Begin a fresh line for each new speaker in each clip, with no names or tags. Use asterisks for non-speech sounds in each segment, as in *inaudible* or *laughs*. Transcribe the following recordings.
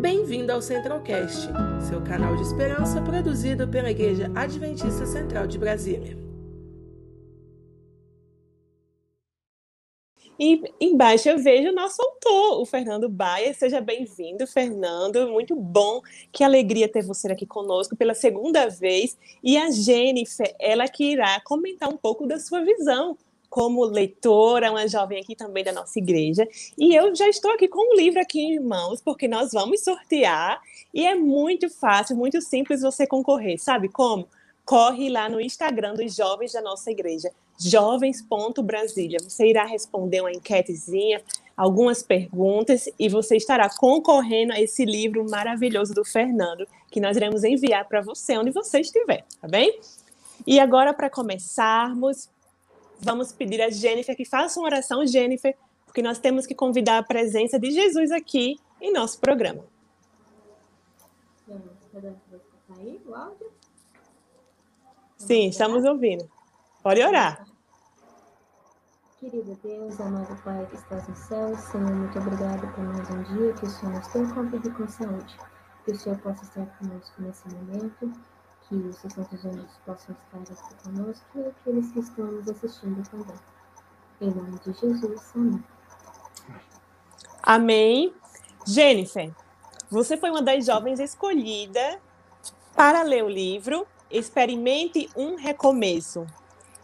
Bem-vindo ao Centralcast, seu canal de esperança produzido pela Igreja Adventista Central de Brasília.
E embaixo eu vejo o nosso autor, o Fernando Baia. Seja bem-vindo, Fernando. Muito bom, que alegria ter você aqui conosco pela segunda vez. E a Jennifer, ela que irá comentar um pouco da sua visão como leitora, uma jovem aqui também da nossa igreja. E eu já estou aqui com um livro aqui em mãos, porque nós vamos sortear. E é muito fácil, muito simples você concorrer. Sabe como? Corre lá no Instagram dos jovens da nossa igreja, jovens.brasília. Você irá responder uma enquetezinha, algumas perguntas, e você estará concorrendo a esse livro maravilhoso do Fernando, que nós iremos enviar para você, onde você estiver, tá bem? E agora, para começarmos, vamos pedir a Jennifer que faça uma oração, Jennifer, porque nós temos que convidar a presença de Jesus aqui em nosso programa. Sim, estamos ouvindo. Pode orar.
Querido Deus, amado Pai que estás no céu, Senhor, muito obrigado por mais um dia, que o Senhor nos tenha convido com saúde, que o Senhor possa estar conosco nesse momento, que os santos anjos possam estar aqui conosco e aqueles que estão nos assistindo também. Em nome de Jesus, amém.
Amém. Jennifer, você foi uma das jovens escolhida para ler o livro Experimente um Recomeço.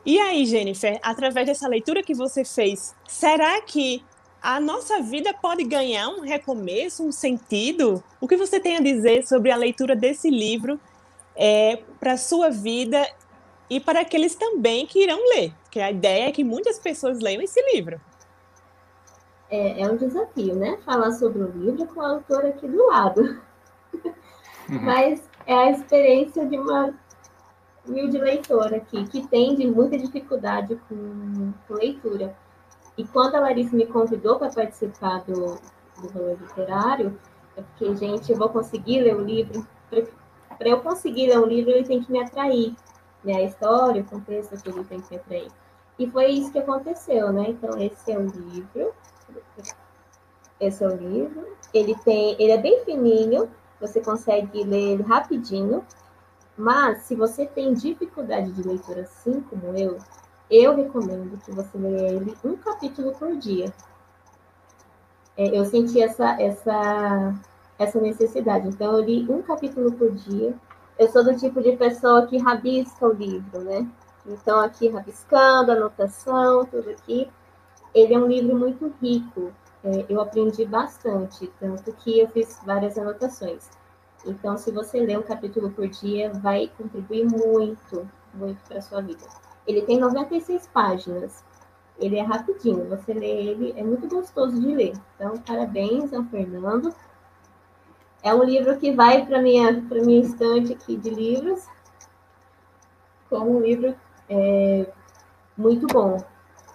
E aí, Jennifer, através dessa leitura que você fez, será que a nossa vida pode ganhar um recomeço, um sentido? O que você tem a dizer sobre a leitura desse livro é, para a sua vida e para aqueles também que irão ler, porque a ideia é que muitas pessoas leiam esse livro.
É, é um desafio, né? Falar sobre o livro com a autora aqui do lado. Uhum. Mas é a experiência de uma humilde leitora aqui, que tem de muita dificuldade com, com leitura. E quando a Larissa me convidou para participar do, do valor literário, eu fiquei, gente, eu vou conseguir ler o livro para eu conseguir ler um livro, ele tem que me atrair, né? A história, o contexto, tudo tem que me atrair. E foi isso que aconteceu, né? Então, esse é o livro. Esse é o livro. Ele tem, ele é bem fininho, você consegue ler ele rapidinho. Mas, se você tem dificuldade de leitura assim como eu, eu recomendo que você leia ele um capítulo por dia. É, eu senti essa, essa essa necessidade. Então, eu li um capítulo por dia. Eu sou do tipo de pessoa que rabisca o livro, né? Então, aqui rabiscando, anotação, tudo aqui. Ele é um livro muito rico. É, eu aprendi bastante, tanto que eu fiz várias anotações. Então, se você ler um capítulo por dia, vai contribuir muito, muito para a sua vida. Ele tem 96 páginas. Ele é rapidinho, você lê ele, é muito gostoso de ler. Então, parabéns ao Fernando é um livro que vai para minha para minha estante aqui de livros, como um livro é, muito bom.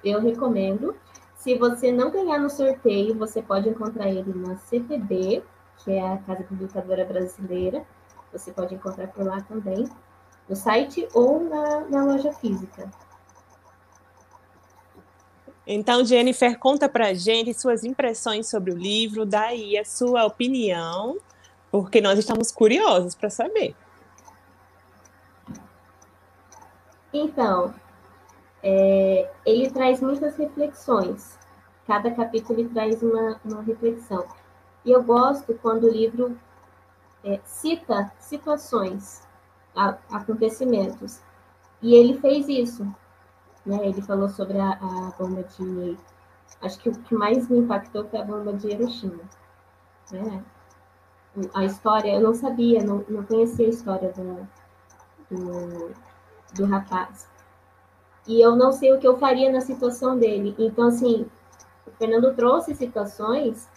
Eu recomendo. Se você não ganhar no sorteio, você pode encontrar ele na CPB, que é a Casa Publicadora Brasileira. Você pode encontrar por lá também, no site ou na, na loja física.
Então, Jennifer, conta para gente suas impressões sobre o livro, daí a sua opinião porque nós estamos curiosos para saber.
Então, é, ele traz muitas reflexões. Cada capítulo traz uma, uma reflexão. E eu gosto quando o livro é, cita situações, a, acontecimentos. E ele fez isso. Né? Ele falou sobre a, a bomba de. Acho que o que mais me impactou foi a bomba de Hiroshima. Né? A história, eu não sabia, não, não conhecia a história do, do, do rapaz. E eu não sei o que eu faria na situação dele. Então, assim, o Fernando trouxe situações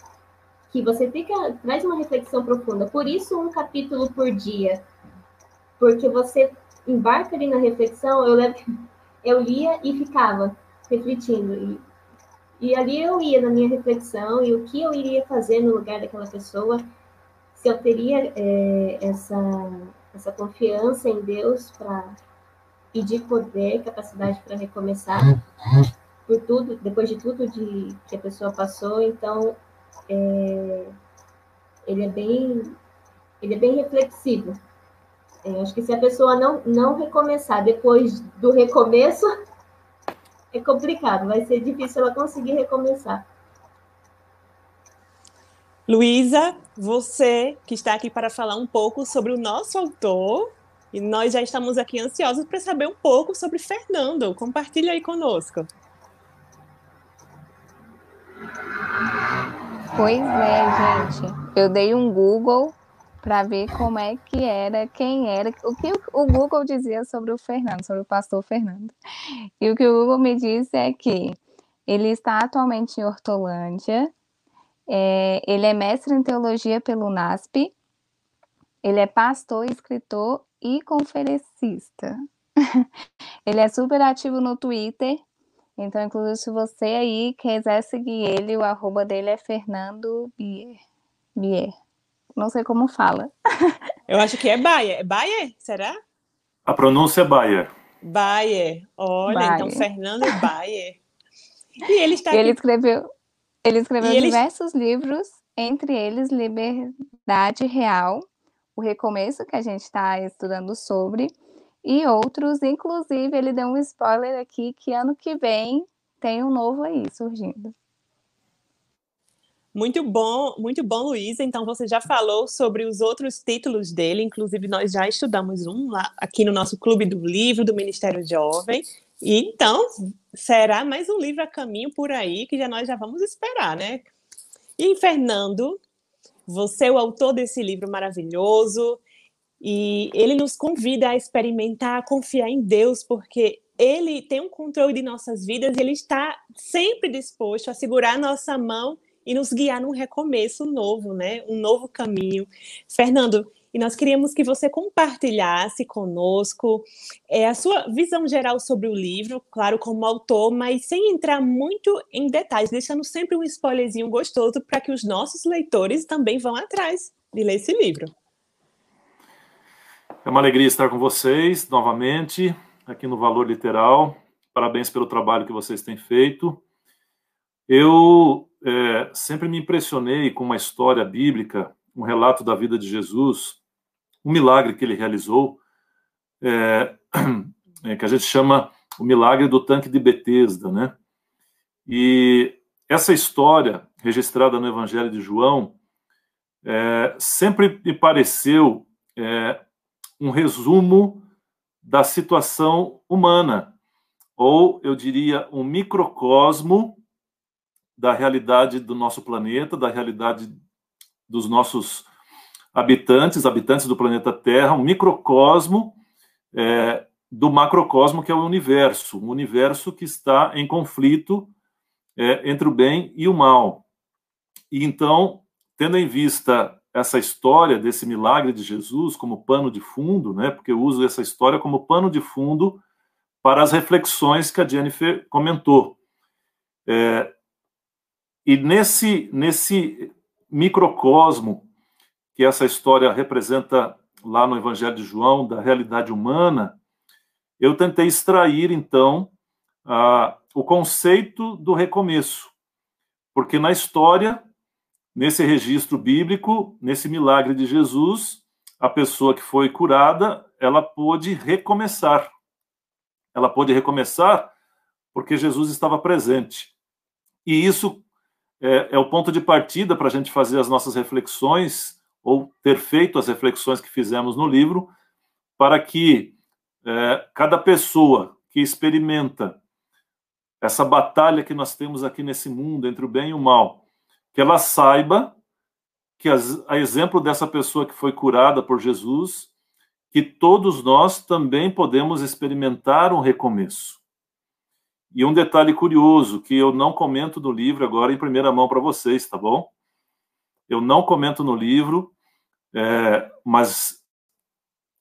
que você fica, traz uma reflexão profunda. Por isso, um capítulo por dia. Porque você embarca ali na reflexão, eu, levo, eu lia e ficava refletindo. E, e ali eu ia na minha reflexão e o que eu iria fazer no lugar daquela pessoa se eu teria é, essa, essa confiança em Deus para pedir poder, capacidade para recomeçar por tudo, depois de tudo de, que a pessoa passou, então é, ele é bem, ele é bem reflexivo. É, acho que se a pessoa não, não recomeçar depois do recomeço, *laughs* é complicado, vai ser difícil ela conseguir recomeçar.
Luísa, você que está aqui para falar um pouco sobre o nosso autor, e nós já estamos aqui ansiosos para saber um pouco sobre Fernando. Compartilha aí conosco.
Pois é, gente. Eu dei um Google para ver como é que era, quem era, o que o Google dizia sobre o Fernando, sobre o pastor Fernando. E o que o Google me disse é que ele está atualmente em Hortolândia, é, ele é mestre em teologia pelo NASP, ele é pastor, escritor e conferencista. *laughs* ele é super ativo no Twitter, então, inclusive, se você aí quiser seguir ele, o arroba dele é Fernando Bier. Bier. Não sei como fala. *laughs*
Eu acho que é Bayer. É Bayer? Será?
A pronúncia é Bayer.
Bayer. Olha, Bayer. então Fernando Bayer. E ele está
Ele escreveu, ele escreveu diversos livros, entre eles Liberdade Real, o recomeço que a gente está estudando sobre, e outros, inclusive ele deu um spoiler aqui que ano que vem tem um novo aí surgindo.
Muito bom, muito bom, Luísa. Então você já falou sobre os outros títulos dele, inclusive nós já estudamos um lá aqui no nosso Clube do Livro do Ministério Jovem. E então será mais um livro a caminho por aí que já nós já vamos esperar, né? E Fernando, você é o autor desse livro maravilhoso e ele nos convida a experimentar, a confiar em Deus, porque ele tem um controle de nossas vidas ele está sempre disposto a segurar a nossa mão e nos guiar num recomeço novo, né? Um novo caminho. Fernando, e nós queríamos que você compartilhasse conosco é, a sua visão geral sobre o livro, claro, como autor, mas sem entrar muito em detalhes, deixando sempre um spoilerzinho gostoso para que os nossos leitores também vão atrás de ler esse livro.
É uma alegria estar com vocês novamente aqui no Valor Literal. Parabéns pelo trabalho que vocês têm feito. Eu é, sempre me impressionei com uma história bíblica, um relato da vida de Jesus, um milagre que ele realizou, é, *clears throat* é, que a gente chama o milagre do tanque de Betesda, né? E essa história, registrada no Evangelho de João, é, sempre me pareceu é, um resumo da situação humana, ou eu diria um microcosmo da realidade do nosso planeta, da realidade dos nossos habitantes, habitantes do planeta Terra, um microcosmo é, do macrocosmo que é o universo, um universo que está em conflito é, entre o bem e o mal. E então, tendo em vista essa história desse milagre de Jesus como pano de fundo, né? Porque eu uso essa história como pano de fundo para as reflexões que a Jennifer comentou. É, e nesse, nesse microcosmo que essa história representa lá no Evangelho de João, da realidade humana, eu tentei extrair, então, a, o conceito do recomeço. Porque na história, nesse registro bíblico, nesse milagre de Jesus, a pessoa que foi curada, ela pôde recomeçar. Ela pôde recomeçar porque Jesus estava presente. E isso é, é o ponto de partida para a gente fazer as nossas reflexões, ou ter feito as reflexões que fizemos no livro, para que é, cada pessoa que experimenta essa batalha que nós temos aqui nesse mundo entre o bem e o mal, que ela saiba que, a exemplo dessa pessoa que foi curada por Jesus, que todos nós também podemos experimentar um recomeço. E um detalhe curioso que eu não comento no livro agora em primeira mão para vocês, tá bom? Eu não comento no livro, é, mas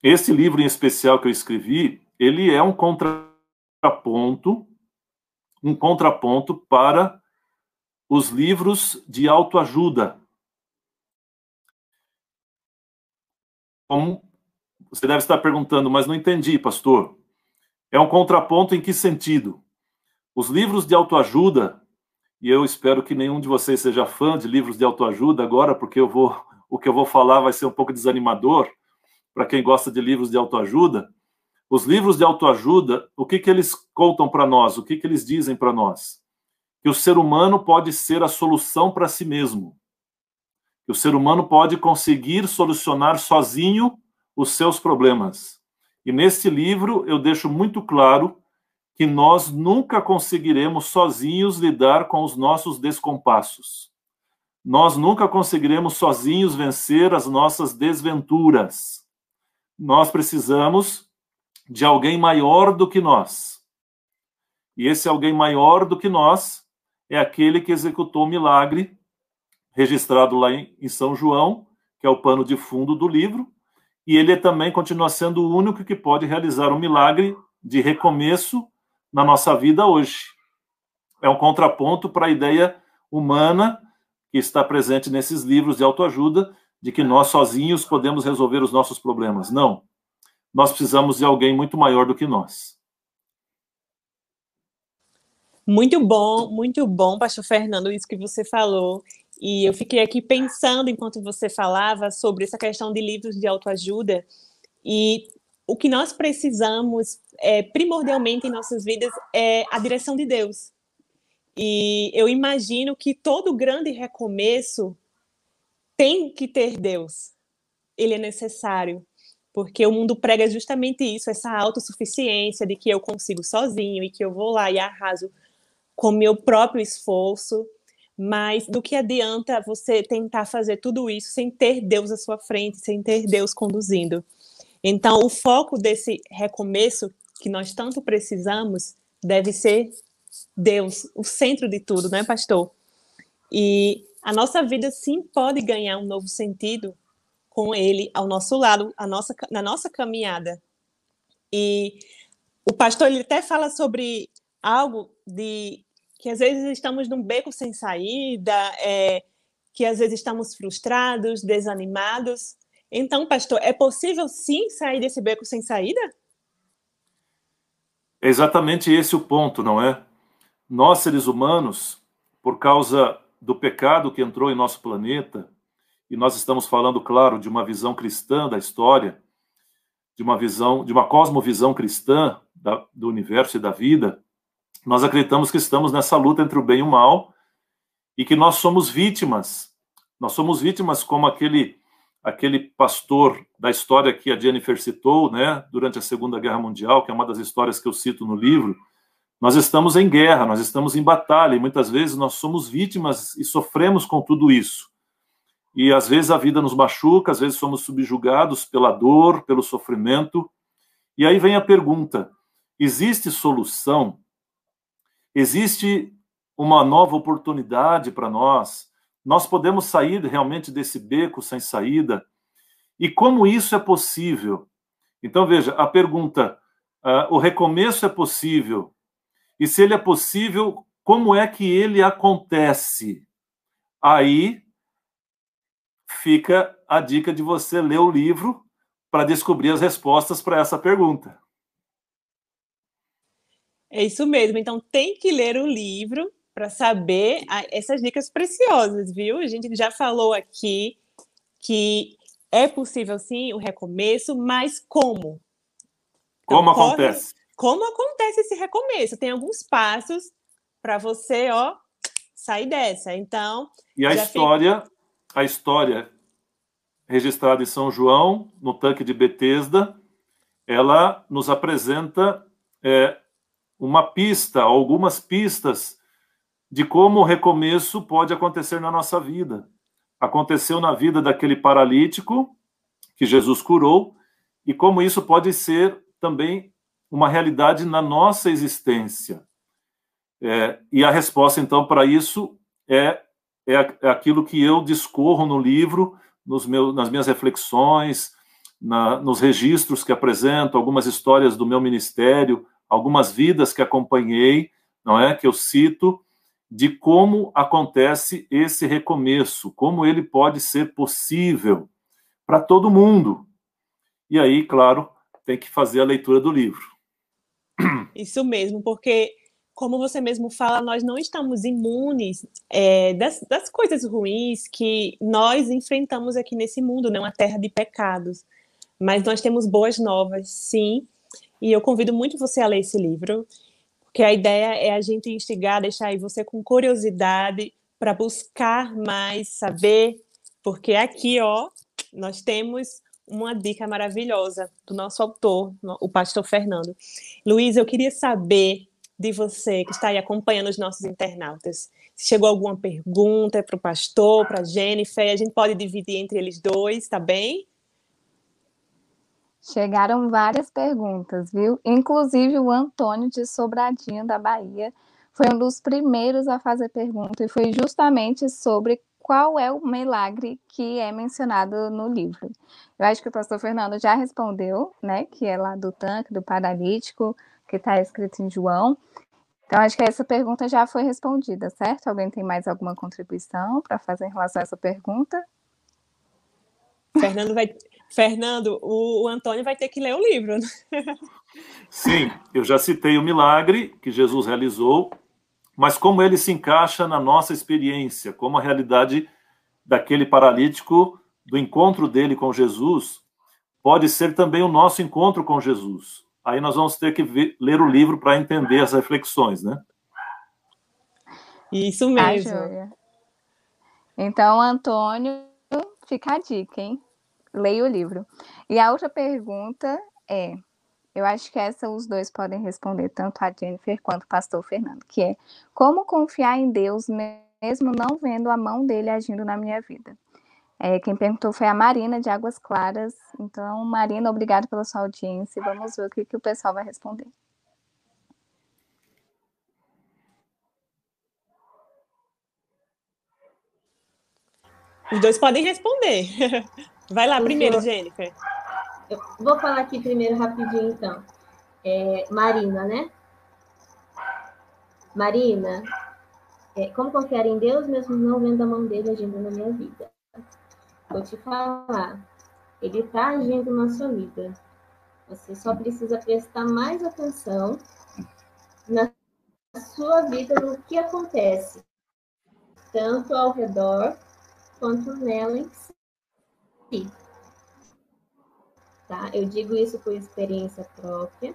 esse livro em especial que eu escrevi, ele é um contraponto, um contraponto para os livros de autoajuda. Como você deve estar perguntando, mas não entendi, pastor. É um contraponto em que sentido? Os livros de autoajuda, e eu espero que nenhum de vocês seja fã de livros de autoajuda agora, porque eu vou o que eu vou falar vai ser um pouco desanimador para quem gosta de livros de autoajuda. Os livros de autoajuda, o que, que eles contam para nós? O que, que eles dizem para nós? Que o ser humano pode ser a solução para si mesmo. Que o ser humano pode conseguir solucionar sozinho os seus problemas. E neste livro eu deixo muito claro que nós nunca conseguiremos sozinhos lidar com os nossos descompassos. Nós nunca conseguiremos sozinhos vencer as nossas desventuras. Nós precisamos de alguém maior do que nós. E esse alguém maior do que nós é aquele que executou o milagre registrado lá em São João, que é o pano de fundo do livro, e ele também continua sendo o único que pode realizar um milagre de recomeço na nossa vida hoje. É um contraponto para a ideia humana que está presente nesses livros de autoajuda, de que nós sozinhos podemos resolver os nossos problemas. Não. Nós precisamos de alguém muito maior do que nós.
Muito bom, muito bom, Pastor Fernando, isso que você falou. E eu fiquei aqui pensando enquanto você falava sobre essa questão de livros de autoajuda. E o que nós precisamos é, primordialmente em nossas vidas é a direção de Deus. E eu imagino que todo grande recomeço tem que ter Deus. Ele é necessário, porque o mundo prega justamente isso, essa autossuficiência de que eu consigo sozinho e que eu vou lá e arraso com meu próprio esforço. Mas do que adianta você tentar fazer tudo isso sem ter Deus à sua frente, sem ter Deus conduzindo? Então, o foco desse recomeço que nós tanto precisamos deve ser Deus, o centro de tudo, não é, pastor? E a nossa vida sim pode ganhar um novo sentido com Ele ao nosso lado, nossa, na nossa caminhada. E o pastor ele até fala sobre algo de que às vezes estamos num beco sem saída, é, que às vezes estamos frustrados, desanimados. Então, pastor, é possível sim sair desse beco sem saída?
É exatamente esse o ponto, não é? Nós, seres humanos, por causa do pecado que entrou em nosso planeta, e nós estamos falando, claro, de uma visão cristã da história, de uma visão, de uma cosmovisão cristã da, do universo e da vida, nós acreditamos que estamos nessa luta entre o bem e o mal e que nós somos vítimas. Nós somos vítimas como aquele aquele pastor da história que a Jennifer citou, né, durante a Segunda Guerra Mundial, que é uma das histórias que eu cito no livro. Nós estamos em guerra, nós estamos em batalha, e muitas vezes nós somos vítimas e sofremos com tudo isso. E às vezes a vida nos machuca, às vezes somos subjugados pela dor, pelo sofrimento. E aí vem a pergunta: existe solução? Existe uma nova oportunidade para nós? Nós podemos sair realmente desse beco sem saída? E como isso é possível? Então, veja, a pergunta: uh, o recomeço é possível? E se ele é possível, como é que ele acontece? Aí fica a dica de você ler o livro para descobrir as respostas para essa pergunta.
É isso mesmo. Então, tem que ler o livro para saber essas dicas preciosas, viu? A gente já falou aqui que é possível sim o recomeço, mas como?
Então, como corre, acontece?
Como acontece esse recomeço? Tem alguns passos para você, ó, sair dessa. Então.
E a história, fica... a história registrada em São João, no tanque de Betesda, ela nos apresenta é, uma pista, algumas pistas de como o recomeço pode acontecer na nossa vida. Aconteceu na vida daquele paralítico que Jesus curou e como isso pode ser também uma realidade na nossa existência. É, e a resposta, então, para isso é, é, é, aquilo que eu discorro no livro, nos meus, nas minhas reflexões, na, nos registros que apresento, algumas histórias do meu ministério, algumas vidas que acompanhei, não é? Que eu cito de como acontece esse recomeço, como ele pode ser possível para todo mundo. E aí, claro, tem que fazer a leitura do livro. *clears throat*
Isso mesmo, porque como você mesmo fala, nós não estamos imunes é, das, das, coisas ruins que nós enfrentamos aqui nesse mundo, né? Uma terra de pecados. Mas nós temos boas novas, sim. E eu convido muito você a ler esse livro, porque a ideia é a gente instigar, deixar aí você com curiosidade para buscar mais, saber, porque aqui, ó, nós temos uma dica maravilhosa do nosso autor, o pastor Fernando. Luiz, eu queria saber de você que está aí acompanhando os nossos internautas. Se chegou alguma pergunta para o pastor, para a Jennifer, a gente pode dividir entre eles dois, tá bem?
Chegaram várias perguntas, viu? Inclusive o Antônio de Sobradinho, da Bahia, foi um dos primeiros a fazer pergunta e foi justamente sobre qual é o milagre que é mencionado no livro. Eu acho que o pastor Fernando já respondeu, né, que é lá do tanque, do paralítico, que está escrito em João. Então, acho que essa pergunta já foi respondida, certo? Alguém tem mais alguma contribuição para fazer em relação a essa pergunta?
Fernando vai. Fernando, o, o Antônio vai ter que ler o livro. Né?
Sim, eu já citei o milagre que Jesus realizou, mas como ele se encaixa na nossa experiência, como a realidade daquele paralítico, do encontro dele com Jesus, pode ser também o nosso encontro com Jesus aí nós vamos ter que ver, ler o livro para entender as reflexões, né?
Isso mesmo. Ah,
então, Antônio, fica a dica, hein? Leia o livro. E a outra pergunta é, eu acho que essa os dois podem responder, tanto a Jennifer quanto o pastor Fernando, que é como confiar em Deus mesmo não vendo a mão dele agindo na minha vida? É, quem perguntou foi a Marina, de Águas Claras. Então, Marina, obrigado pela sua audiência. Vamos ver o que, que o pessoal vai responder.
Os dois podem responder. *laughs* Vai lá primeiro, Jennifer.
Eu vou falar aqui primeiro rapidinho, então. É, Marina, né? Marina, é, como confiar em Deus mesmo não vendo a mão dele agindo na minha vida? Vou te falar, ele está agindo na sua vida. Você só precisa prestar mais atenção na sua vida, no que acontece, tanto ao redor quanto nela em si. Tá? Eu digo isso por experiência própria.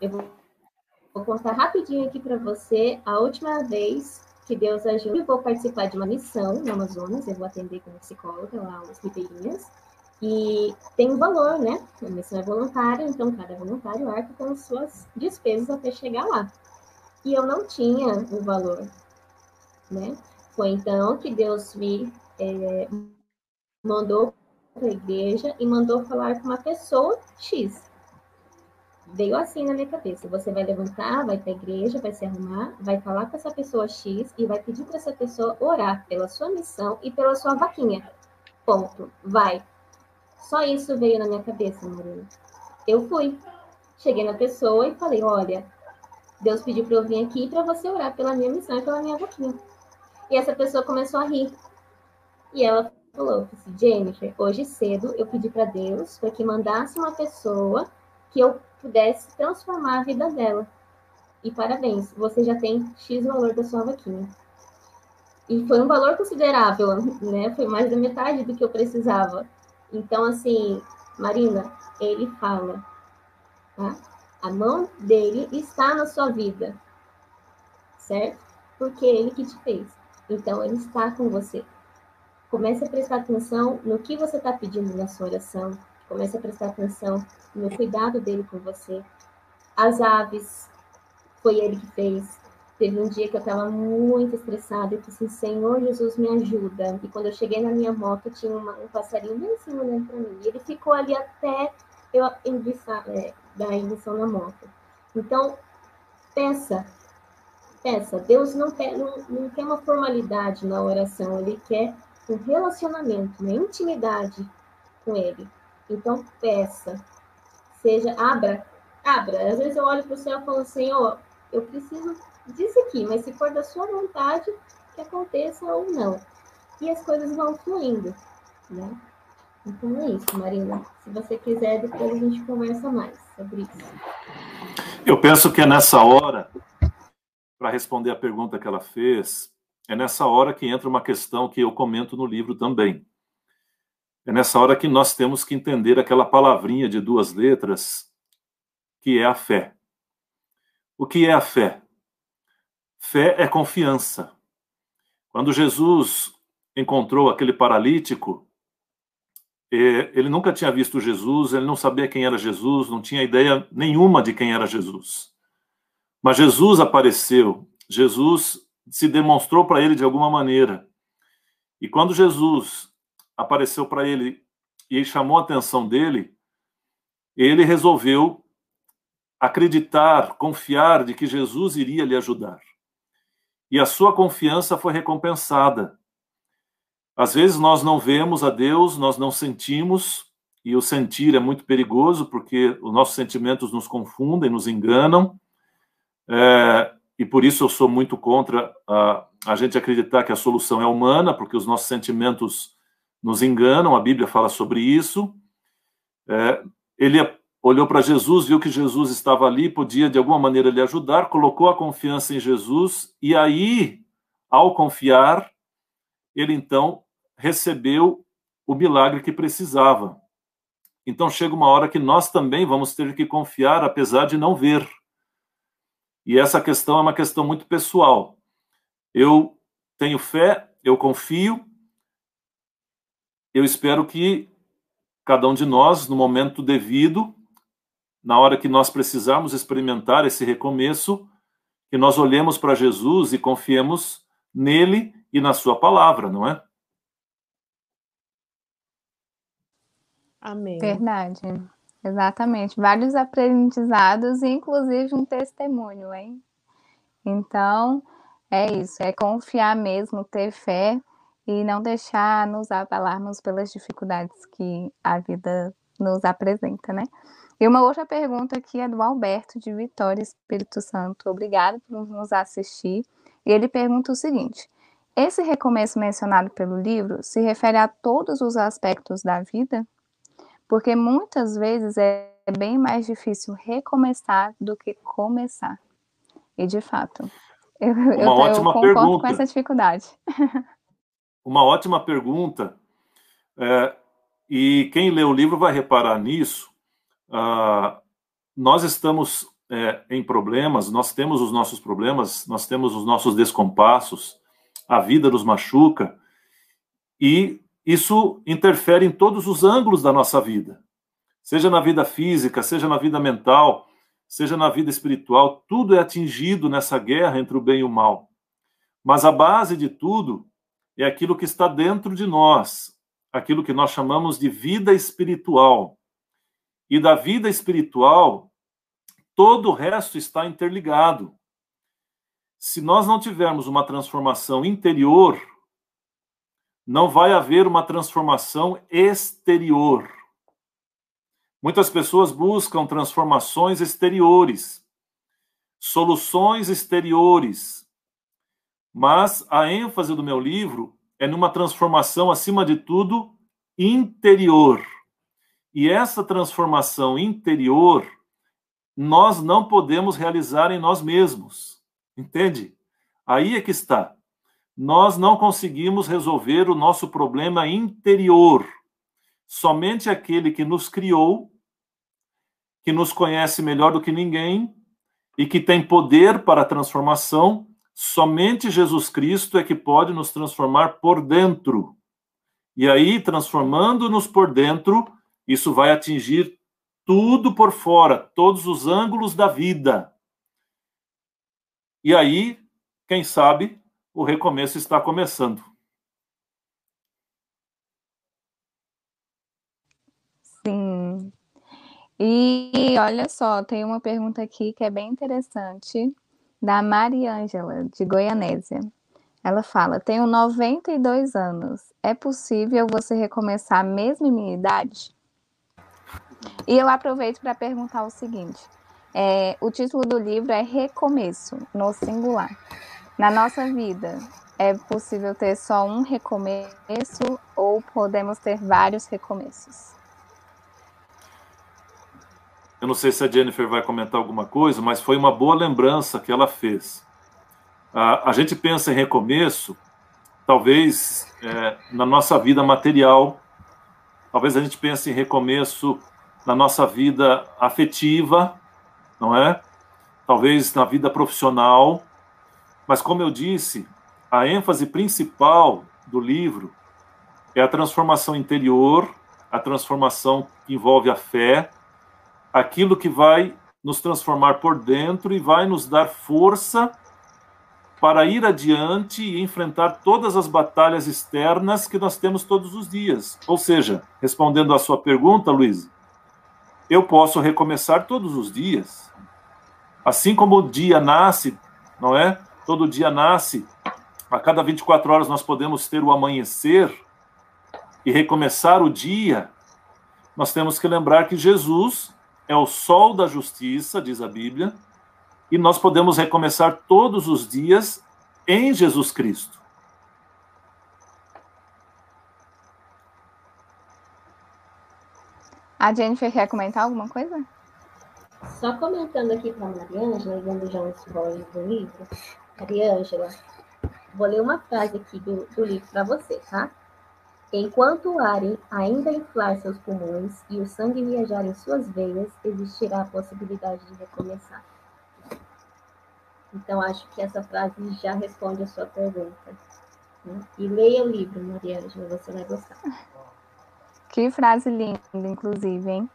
Eu vou, contar rapidinho aqui para você a última vez que Deus ajude. Eu vou participar de uma missão no Amazonas, eu vou atender como psicóloga lá os ribeirinhas. E tem um valor, né? A missão é voluntária, então cada voluntário arca com suas despesas até chegar lá. E eu não tinha o valor, né? Foi então que Deus me é, mandou para a igreja e mandou falar com uma pessoa X veio assim na minha cabeça. Você vai levantar, vai para a igreja, vai se arrumar, vai falar com essa pessoa X e vai pedir para essa pessoa orar pela sua missão e pela sua vaquinha. Ponto. Vai. Só isso veio na minha cabeça, Marina. Eu fui. Cheguei na pessoa e falei: Olha, Deus pediu para eu vir aqui para você orar pela minha missão e pela minha vaquinha. E essa pessoa começou a rir. E ela falou: Jennifer, hoje cedo eu pedi para Deus para que mandasse uma pessoa que eu pudesse transformar a vida dela. E parabéns, você já tem X valor da sua vaquinha. E foi um valor considerável, né? Foi mais da metade do que eu precisava. Então, assim, Marina, ele fala, tá? A mão dele está na sua vida, certo? Porque ele que te fez. Então, ele está com você. Comece a prestar atenção no que você está pedindo na sua oração. Comece a prestar atenção no cuidado dele com você. As aves, foi ele que fez. Teve um dia que eu estava muito estressada e disse, Senhor Jesus, me ajuda. E quando eu cheguei na minha moto, tinha uma, um passarinho bem assim olhando para mim. E ele ficou ali até eu enviçar, é, dar a na moto. Então, peça, peça. Deus não quer, não, não quer uma formalidade na oração, ele quer um relacionamento, uma intimidade com ele. Então, peça, seja, abra, abra. Às vezes eu olho para o céu e falo, Senhor, eu preciso disso aqui, mas se for da sua vontade, que aconteça ou não. E as coisas vão fluindo, né? Então é isso, Marina. Se você quiser, depois a gente conversa mais sobre isso.
Eu penso que é nessa hora para responder a pergunta que ela fez, é nessa hora que entra uma questão que eu comento no livro também. É nessa hora que nós temos que entender aquela palavrinha de duas letras, que é a fé. O que é a fé? Fé é confiança. Quando Jesus encontrou aquele paralítico, é, ele nunca tinha visto Jesus, ele não sabia quem era Jesus, não tinha ideia nenhuma de quem era Jesus. Mas Jesus apareceu, Jesus se demonstrou para ele de alguma maneira. E quando Jesus apareceu para ele e chamou a atenção dele, ele resolveu acreditar, confiar de que Jesus iria lhe ajudar. E a sua confiança foi recompensada. Às vezes nós não vemos a Deus, nós não sentimos, e o sentir é muito perigoso porque os nossos sentimentos nos confundem, nos enganam. É, e por isso eu sou muito contra a, a gente acreditar que a solução é humana, porque os nossos sentimentos nos enganam, a Bíblia fala sobre isso. É, ele olhou para Jesus, viu que Jesus estava ali, podia de alguma maneira lhe ajudar, colocou a confiança em Jesus, e aí, ao confiar, ele então recebeu o milagre que precisava. Então chega uma hora que nós também vamos ter que confiar, apesar de não ver. E essa questão é uma questão muito pessoal. Eu tenho fé, eu confio, eu espero que cada um de nós, no momento devido, na hora que nós precisarmos experimentar esse recomeço, que nós olhemos para Jesus e confiemos nele e na sua palavra, não é?
Amém.
Verdade. Exatamente. Vários aprendizados, inclusive um testemunho, hein? Então, é isso, é confiar mesmo, ter fé e não deixar nos abalarmos pelas dificuldades que a vida nos apresenta, né? E uma outra pergunta aqui é do Alberto de Vitória Espírito Santo. Obrigado por nos assistir. E ele pergunta o seguinte: esse recomeço mencionado pelo livro se refere a todos os aspectos da vida? Porque muitas vezes é bem mais difícil recomeçar do que começar. E de fato, *laughs* eu, uma eu, ótima eu pergunta. com essa dificuldade. *laughs*
Uma ótima pergunta. É, e quem lê o livro vai reparar nisso, ah, nós estamos é, em problemas, nós temos os nossos problemas, nós temos os nossos descompassos, a vida nos machuca, e isso interfere em todos os ângulos da nossa vida, seja na vida física, seja na vida mental, seja na vida espiritual, tudo é atingido nessa guerra entre o bem e o mal. Mas a base de tudo é aquilo que está dentro de nós, aquilo que nós chamamos de vida espiritual e da vida espiritual, todo o resto está interligado. Se nós não tivermos uma transformação interior, não vai haver uma transformação exterior. Muitas pessoas buscam transformações exteriores, soluções exteriores, mas a ênfase do meu livro é numa transformação, acima de tudo, interior. E essa transformação interior nós não podemos realizar em nós mesmos. Entende? Aí é que está. Nós não conseguimos resolver o nosso problema interior. Somente aquele que nos criou, que nos conhece melhor do que ninguém e que tem poder para a transformação, somente Jesus Cristo é que pode nos transformar por dentro. E aí, transformando-nos por dentro, isso vai atingir tudo por fora, todos os ângulos da vida. E aí, quem sabe, o recomeço está começando.
Sim. E olha só, tem uma pergunta aqui que é bem interessante, da Mariângela, de Goianésia. Ela fala: Tenho 92 anos. É possível você recomeçar mesmo em minha idade? E eu aproveito para perguntar o seguinte: é, o título do livro é Recomeço, no singular. Na nossa vida, é possível ter só um recomeço ou podemos ter vários recomeços?
Eu não sei se a Jennifer vai comentar alguma coisa, mas foi uma boa lembrança que ela fez. A, a gente pensa em recomeço, talvez é, na nossa vida material, talvez a gente pense em recomeço na nossa vida afetiva, não é? Talvez na vida profissional, mas como eu disse, a ênfase principal do livro é a transformação interior, a transformação que envolve a fé, aquilo que vai nos transformar por dentro e vai nos dar força para ir adiante e enfrentar todas as batalhas externas que nós temos todos os dias. Ou seja, respondendo à sua pergunta, Luiz, eu posso recomeçar todos os dias. Assim como o dia nasce, não é? Todo dia nasce, a cada 24 horas nós podemos ter o amanhecer e recomeçar o dia. Nós temos que lembrar que Jesus é o sol da justiça, diz a Bíblia, e nós podemos recomeçar todos os dias em Jesus Cristo.
A Jennifer quer comentar alguma coisa?
Só comentando aqui para a Mariângela, dando já um spoiler do livro. Mariângela, vou ler uma frase aqui do, do livro para você, tá? Enquanto o ar ainda inflar seus pulmões e o sangue viajar em suas veias, existirá a possibilidade de recomeçar. Então, acho que essa frase já responde a sua pergunta. Né? E leia o livro, Maria Ângela, você vai gostar.
Que frase linda, inclusive, hein?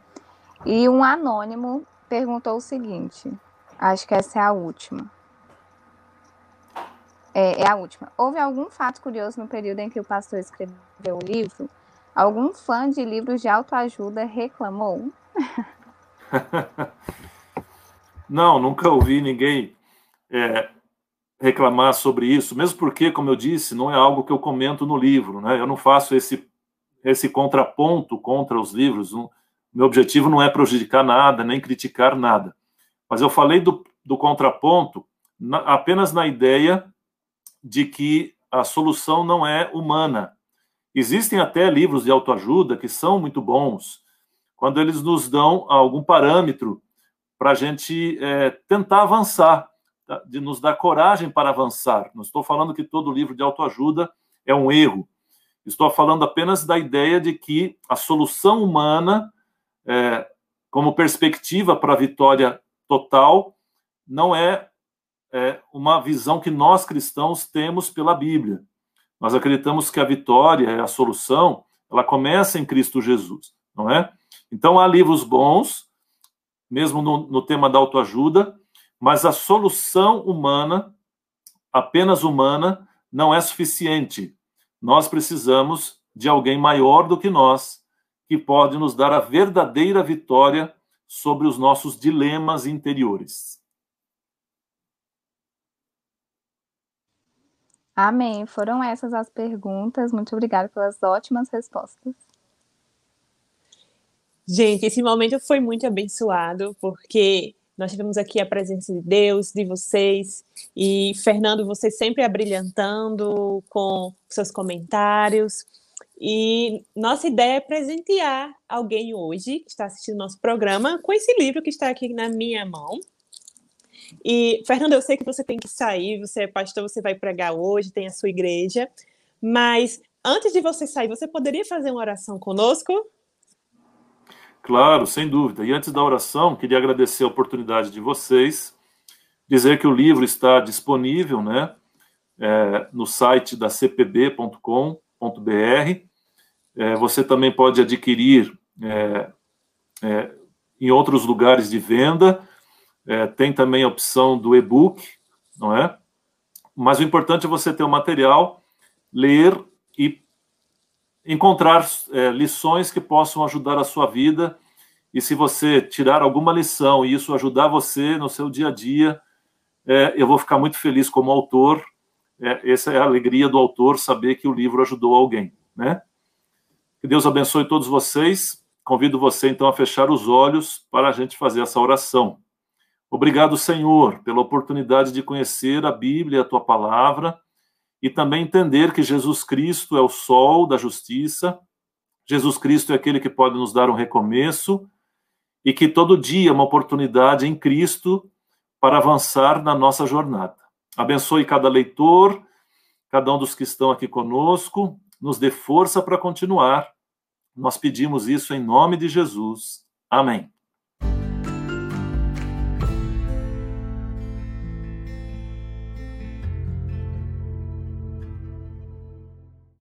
E um anônimo perguntou o seguinte: acho que essa é a última. É, é, a última. Houve algum fato curioso no período em que o pastor escreveu o livro? Algum fã de livros de autoajuda reclamou? *laughs*
Não, nunca ouvi ninguém é, reclamar sobre isso, mesmo porque, como eu disse, não é algo que eu comento no livro, né? Eu não faço esse, esse contraponto contra os livros. meu objetivo não é prejudicar nada, nem criticar nada. Mas eu falei do, do contraponto na, apenas na ideia de que a solução não é humana. Existem até livros de autoajuda que são muito bons, quando eles nos dão algum parâmetro para a gente é, tentar avançar, tá? de nos dar coragem para avançar. Não estou falando que todo livro de autoajuda é um erro. Estou falando apenas da ideia de que a solução humana, é, como perspectiva para a vitória total, não é é, uma visão que nós cristãos temos pela Bíblia. Nós acreditamos que a vitória, a solução, ela começa em Cristo Jesus, não é? Então há livros bons, mesmo no, no tema da autoajuda, mas a solução humana, apenas humana, não é suficiente. Nós precisamos de alguém maior do que nós, que pode nos dar a verdadeira vitória sobre os nossos dilemas interiores.
Amém. Foram essas as perguntas. Muito obrigada pelas ótimas respostas.
Gente, esse momento foi muito abençoado, porque nós tivemos aqui a presença de Deus, de vocês, e Fernando, você sempre abrilhantando com seus comentários. E nossa ideia é presentear alguém hoje que está assistindo nosso programa com esse livro que está aqui na minha mão. E, Fernando, eu sei que você tem que sair, você é pastor, você vai pregar hoje, tem a sua igreja, mas antes de você sair, você poderia fazer uma oração conosco?
Claro, sem dúvida. E antes da oração, queria agradecer a oportunidade de vocês, dizer que o livro está disponível, né, é, no site da cpb.com.br. É, você também pode adquirir é, é em outros lugares de venda é, tem também a opção do e-book, não é? Mas o importante é você ter o material, ler e encontrar é, lições que possam ajudar a sua vida. E se você tirar alguma lição e isso ajudar você no seu dia a dia, é, eu vou ficar muito feliz como autor. É, essa é a alegria do autor, saber que o livro ajudou alguém, né? Que Deus abençoe todos vocês. Convido você, então, a fechar os olhos para a gente fazer essa oração. Obrigado, Senhor, pela oportunidade de conhecer a Bíblia, a tua palavra, e também entender que Jesus Cristo é o sol da justiça, Jesus Cristo é aquele que pode nos dar um recomeço, e que todo dia é uma oportunidade em Cristo para avançar na nossa jornada. Abençoe cada leitor, cada um dos que estão aqui conosco, nos dê força para continuar. Nós pedimos isso em nome de Jesus. Amém.